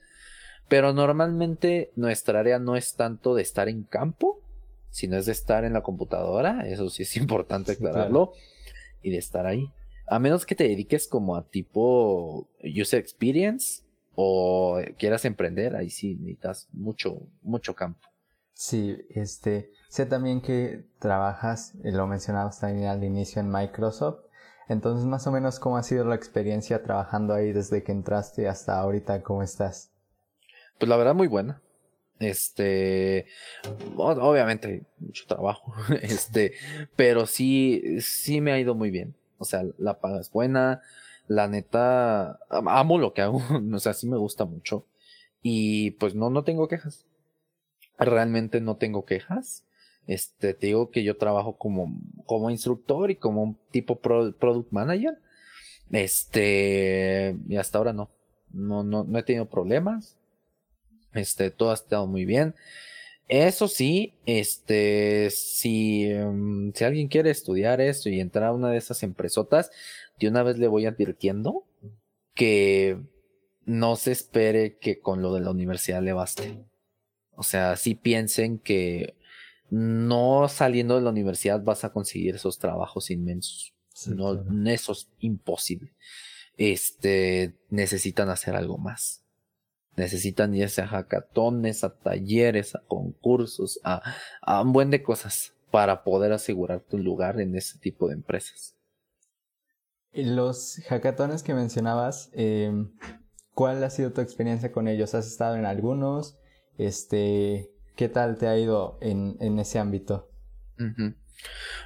Pero normalmente nuestra área no es tanto de estar en campo, sino es de estar en la computadora. Eso sí es importante
Sí, claro.
aclararlo. Y de estar ahí. A menos que te dediques como a tipo user experience o quieras emprender, ahí sí necesitas mucho, mucho campo.
Sí, este, sé también que trabajas, eh, lo mencionabas también al inicio en Microsoft. Entonces, más o menos, ¿cómo ha sido la experiencia trabajando ahí desde que entraste hasta ahorita? ¿Cómo estás?
Pues la verdad muy buena. Este, obviamente mucho trabajo, este, pero sí, sí me ha ido muy bien. O sea, la paga es buena, la neta, am- amo lo que hago, o sea, sí me gusta mucho y pues no, no tengo quejas. Realmente no tengo quejas. Este, te digo que yo trabajo como, como instructor y como un tipo pro- product manager. Este, y hasta ahora no, no, no, no he tenido problemas. Este, todo ha estado muy bien. Eso sí, este, si, em, si alguien quiere estudiar esto y entrar a una de esas empresotas, de una vez le voy advirtiendo que no se espere que con lo de la universidad le baste. O sea, sí piensen que no saliendo de la universidad vas a conseguir esos trabajos inmensos. no, eso es imposible. Este, necesitan hacer algo más. Necesitan irse a hackatones, a talleres, a concursos, a, a un buen de cosas para poder asegurarte un lugar en ese tipo de empresas.
Los hackatones que mencionabas, em, ¿cuál ha sido tu experiencia con ellos? ¿Has estado en algunos? Este, ¿Qué tal te ha ido en, en ese ámbito?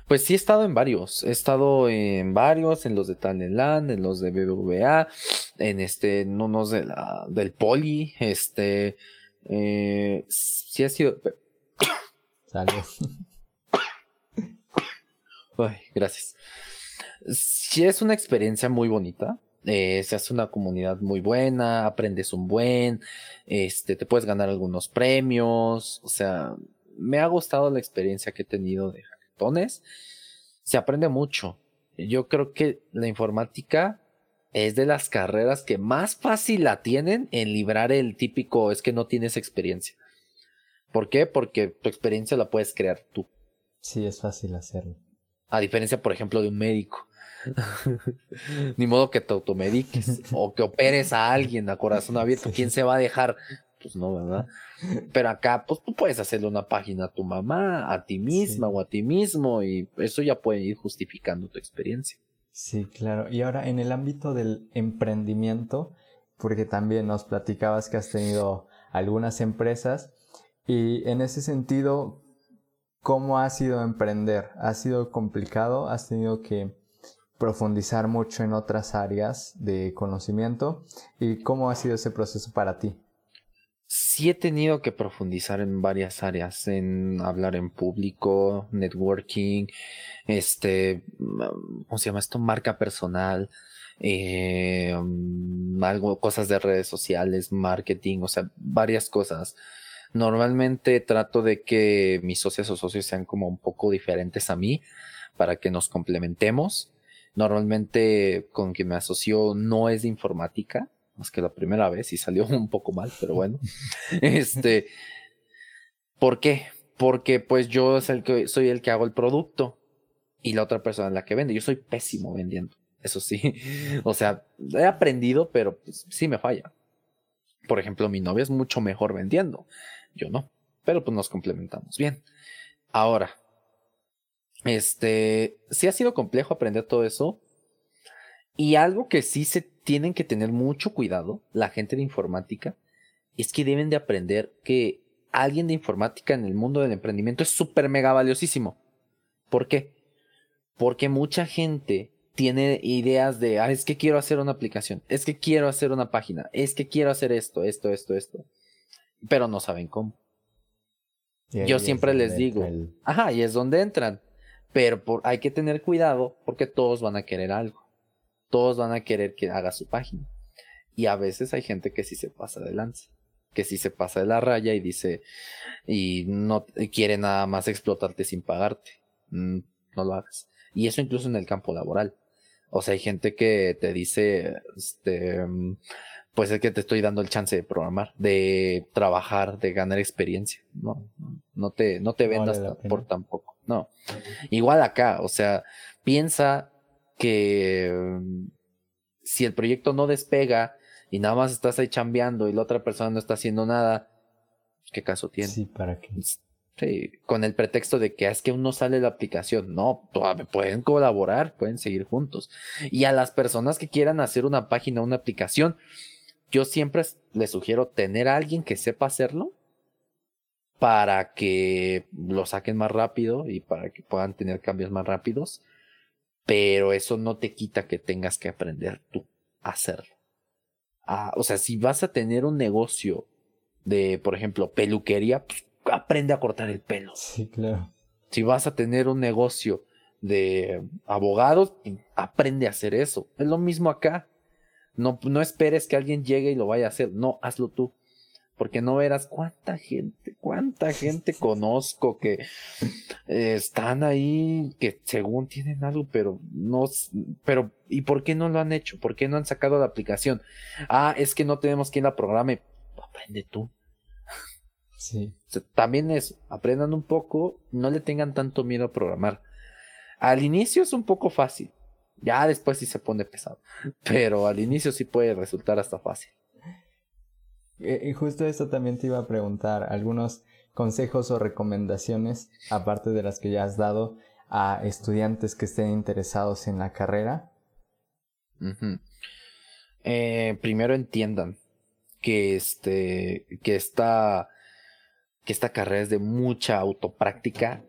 Pues sí he estado en varios, he estado en varios, en los de Talentland, en los de BBVA, en este, en unos de la, del Poli, este, eh, sí ha sido... Salud. Ay, gracias. Sí es una experiencia muy bonita, eh, se hace una comunidad muy buena, aprendes un buen, este, te puedes ganar algunos premios, o sea, me ha gustado la experiencia que he tenido de hackatones, se aprende mucho. Yo creo que la informática es de las carreras que más fácil la tienen en librar el típico es que no tienes experiencia. ¿Por qué? Porque tu experiencia la puedes crear tú.
Sí, es fácil hacerlo.
A diferencia, por ejemplo, de un médico. Ni modo que te automediques o que operes a alguien a corazón abierto. ¿Quién se va a dejar? Pues no, ¿verdad? Pero acá, pues tú puedes hacerle una página a tu mamá, a ti misma o a ti mismo y eso ya puede ir justificando tu experiencia.
Sí, claro. Y ahora en el ámbito del emprendimiento, porque también nos platicabas que has tenido algunas empresas y en ese sentido, ¿cómo ha sido emprender? ¿Ha sido complicado? ¿Has tenido que profundizar mucho en otras áreas de conocimiento. ¿Y cómo ha sido ese proceso para ti?
Sí he tenido que profundizar en varias áreas, en hablar en público, networking, este, ¿cómo se llama esto? Marca personal, eh, algo, cosas de redes sociales, marketing, o sea, varias cosas. Normalmente trato de que mis socios o socios sean como un poco diferentes a mí para que nos complementemos Normalmente con quien me asoció no es de informática, más que la primera vez y salió un poco mal, pero bueno. este, ¿por qué? Porque pues yo el que, soy el que hago el producto y la otra persona es la que vende. Yo soy pésimo vendiendo, eso sí. O sea, he aprendido, pero pues, sí me falla. Por ejemplo, mi novia es mucho mejor vendiendo, yo no, pero pues nos complementamos bien. Ahora, este, sí ha sido complejo aprender todo eso. Y algo que sí se tienen que tener mucho cuidado, la gente de informática, es que deben de aprender que alguien de informática en el mundo del emprendimiento es súper mega valiosísimo. ¿Por qué? Porque mucha gente tiene ideas de, ah, es que quiero hacer una aplicación, es que quiero hacer una página, es que quiero hacer esto, esto, esto, esto, pero no saben cómo. Yo siempre les digo, ajá, y es donde entran. Pero hay que tener cuidado porque todos van a querer algo. Todos van a querer que haga su página. Y a veces hay gente que sí se pasa de lanza. Que sí se pasa de la raya y dice, y no quiere nada más explotarte sin pagarte. Mm, no lo hagas. Y eso incluso en el campo laboral. O sea, hay gente que te dice, este, pues es que te estoy dando el chance de programar, de trabajar, de ganar experiencia. No, no te, no te vendas por tampoco. No. Igual acá, o sea, piensa que si el proyecto no despega y nada más estás ahí chambeando y la otra persona no está haciendo nada, ¿qué caso tiene?
Sí, ¿para qué?
Sí, con el pretexto de que es que uno sale la aplicación. No, pueden colaborar, pueden seguir juntos. Y a las personas que quieran hacer una página, una aplicación, yo siempre les sugiero tener a alguien que sepa hacerlo para que lo saquen más rápido y para que puedan tener cambios más rápidos. Pero eso no te quita que tengas que aprender tú a hacerlo. Ah, o sea, si vas a tener un negocio de, por ejemplo, peluquería, pues, aprende a cortar el pelo.
Sí, claro.
Si vas a tener un negocio de abogados, aprende a hacer eso. Es lo mismo acá. No, no esperes que alguien llegue y lo vaya a hacer. No, hazlo tú porque no verás cuánta gente, cuánta gente conozco que eh, están ahí, que según tienen algo, pero no, pero ¿y por qué no lo han hecho? ¿Por qué no han sacado la aplicación? Ah, es que no tenemos quien la programe. Aprende tú.
Sí.
también es, aprendan un poco, no le tengan tanto miedo a programar. Al inicio es un poco fácil, Ya después sí se pone pesado, pero al inicio sí puede resultar hasta fácil.
Y justo esto también te iba a preguntar, algunos consejos o recomendaciones, aparte de las que ya has dado, a estudiantes que estén interesados en la carrera.
Eh, primero entiendan que este, que esta, que esta carrera es de mucha autopráctica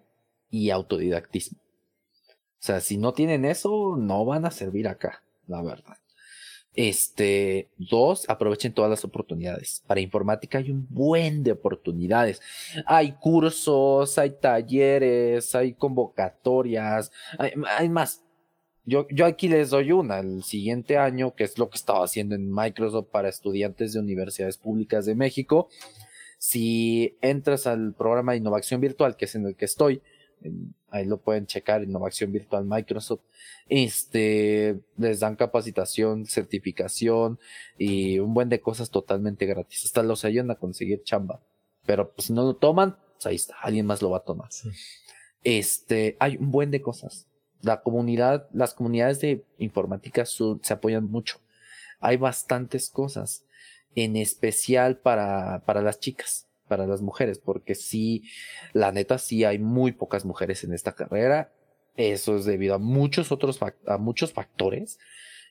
y autodidactismo. O sea, si no tienen eso, no van a servir acá, la verdad. Este, dos, aprovechen todas las oportunidades. Para informática hay un buen de oportunidades. Hay cursos, hay talleres, hay convocatorias, hay, más. Yo, yo aquí les doy una, el siguiente año, que es lo que estaba haciendo en Microsoft para estudiantes de universidades públicas de México. Si entras al programa de innovación virtual, que es en el que estoy, ahí lo pueden checar, Innovación Virtual Microsoft. Este, les dan capacitación, certificación y un buen de cosas totalmente gratis. Hasta los ayudan a conseguir chamba. Pero pues, si no lo toman, pues ahí está, alguien más lo va a tomar. Este, hay un buen de cosas. La comunidad, las comunidades de informática se apoyan mucho. Hay bastantes cosas, en especial para, para las chicas para las mujeres, porque sí, la neta, sí hay muy pocas mujeres en esta carrera. Eso es debido a muchos otros, a muchos factores,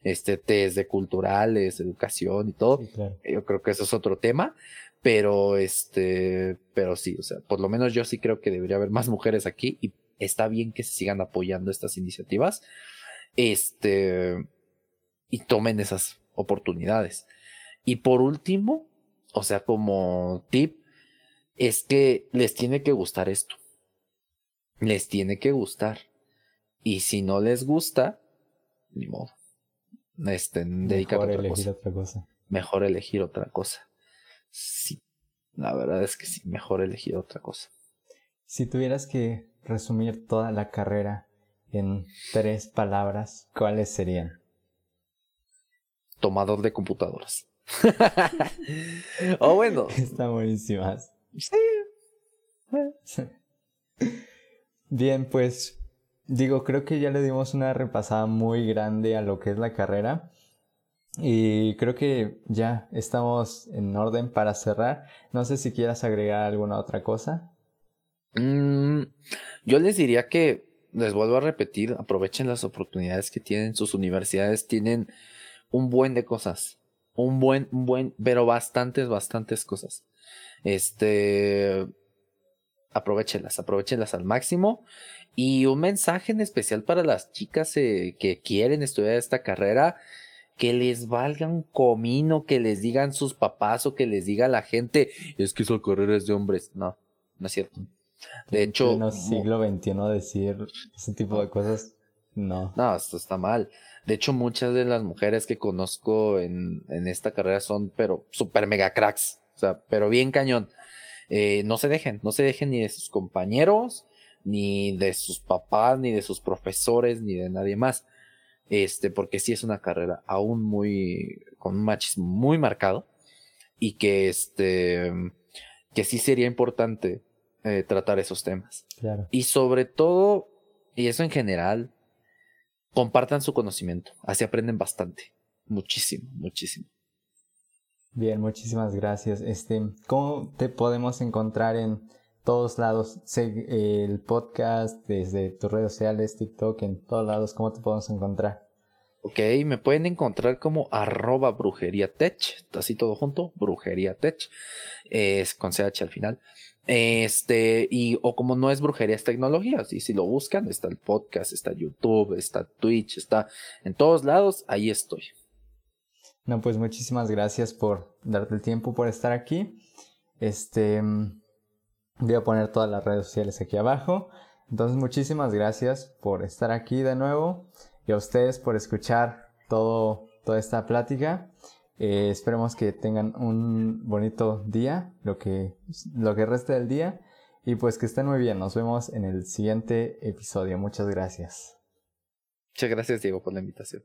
este, desde culturales, educación y todo. Yo creo que eso es otro tema, pero este, pero sí, o sea, por lo menos yo sí creo que debería haber más mujeres aquí y está bien que se sigan apoyando estas iniciativas, este, y tomen esas oportunidades. Y por último, o sea, como tip, es que les tiene que gustar esto. Les tiene que gustar. Y si no les gusta, ni modo. Este, dedicar
Mejor elegir otra cosa.
Mejor elegir otra cosa. Sí, la verdad es que sí, mejor elegir otra cosa.
Si tuvieras que resumir toda la carrera en tres palabras, ¿cuáles serían?
Tomador de computadoras. o bueno.
Está buenísimas. Bien, pues digo, creo que ya le dimos una repasada muy grande a lo que es la carrera. Y creo que ya estamos en orden para cerrar. No sé si quieras agregar alguna otra cosa.
Mm, yo les diría que, les vuelvo a repetir, aprovechen las oportunidades que tienen. Sus universidades tienen un buen de cosas. Un buen, un buen, pero bastantes, bastantes cosas. Este, aprovechenlas, aprovechenlas al máximo. Y un mensaje en especial para las chicas eh, que quieren estudiar esta carrera, que les valga un comino, que les digan sus papás o que les diga la gente, es que esa carrera es de hombres. No, no es cierto. De hecho...
En el siglo XXI decir ese tipo de cosas, no.
No, esto está mal. De hecho, muchas de las mujeres que conozco en, en esta carrera son, pero super mega cracks. O sea, pero bien cañón. Eh, no se dejen, no se dejen ni de sus compañeros, ni de sus papás, ni de sus profesores, ni de nadie más. Este, porque sí es una carrera aún muy, con un machismo muy marcado y que este, que sí sería importante eh, tratar esos temas.
Claro.
Y sobre todo, y eso en general, compartan su conocimiento, así aprenden bastante, muchísimo, muchísimo.
Bien, muchísimas gracias. Este, ¿cómo te podemos encontrar en todos lados? el podcast, desde tus redes sociales, TikTok, en todos lados, ¿cómo te podemos encontrar?
Ok, me pueden encontrar como arroba brujería tech, así todo junto, brujería tech, es con CH al final. Este, y o como no es brujería, es tecnología, y si lo buscan, está el podcast, está YouTube, está Twitch, está en todos lados, ahí estoy.
No, pues muchísimas gracias por darte el tiempo, por estar aquí. Este, voy a poner todas las redes sociales aquí abajo. Entonces, muchísimas gracias por estar aquí de nuevo y a ustedes por escuchar todo, toda esta plática. Eh, esperemos que tengan un bonito día, lo que, lo que resta del día. Y pues que estén muy bien. Nos vemos en el siguiente episodio. Muchas gracias.
Muchas gracias, Diego, por la invitación.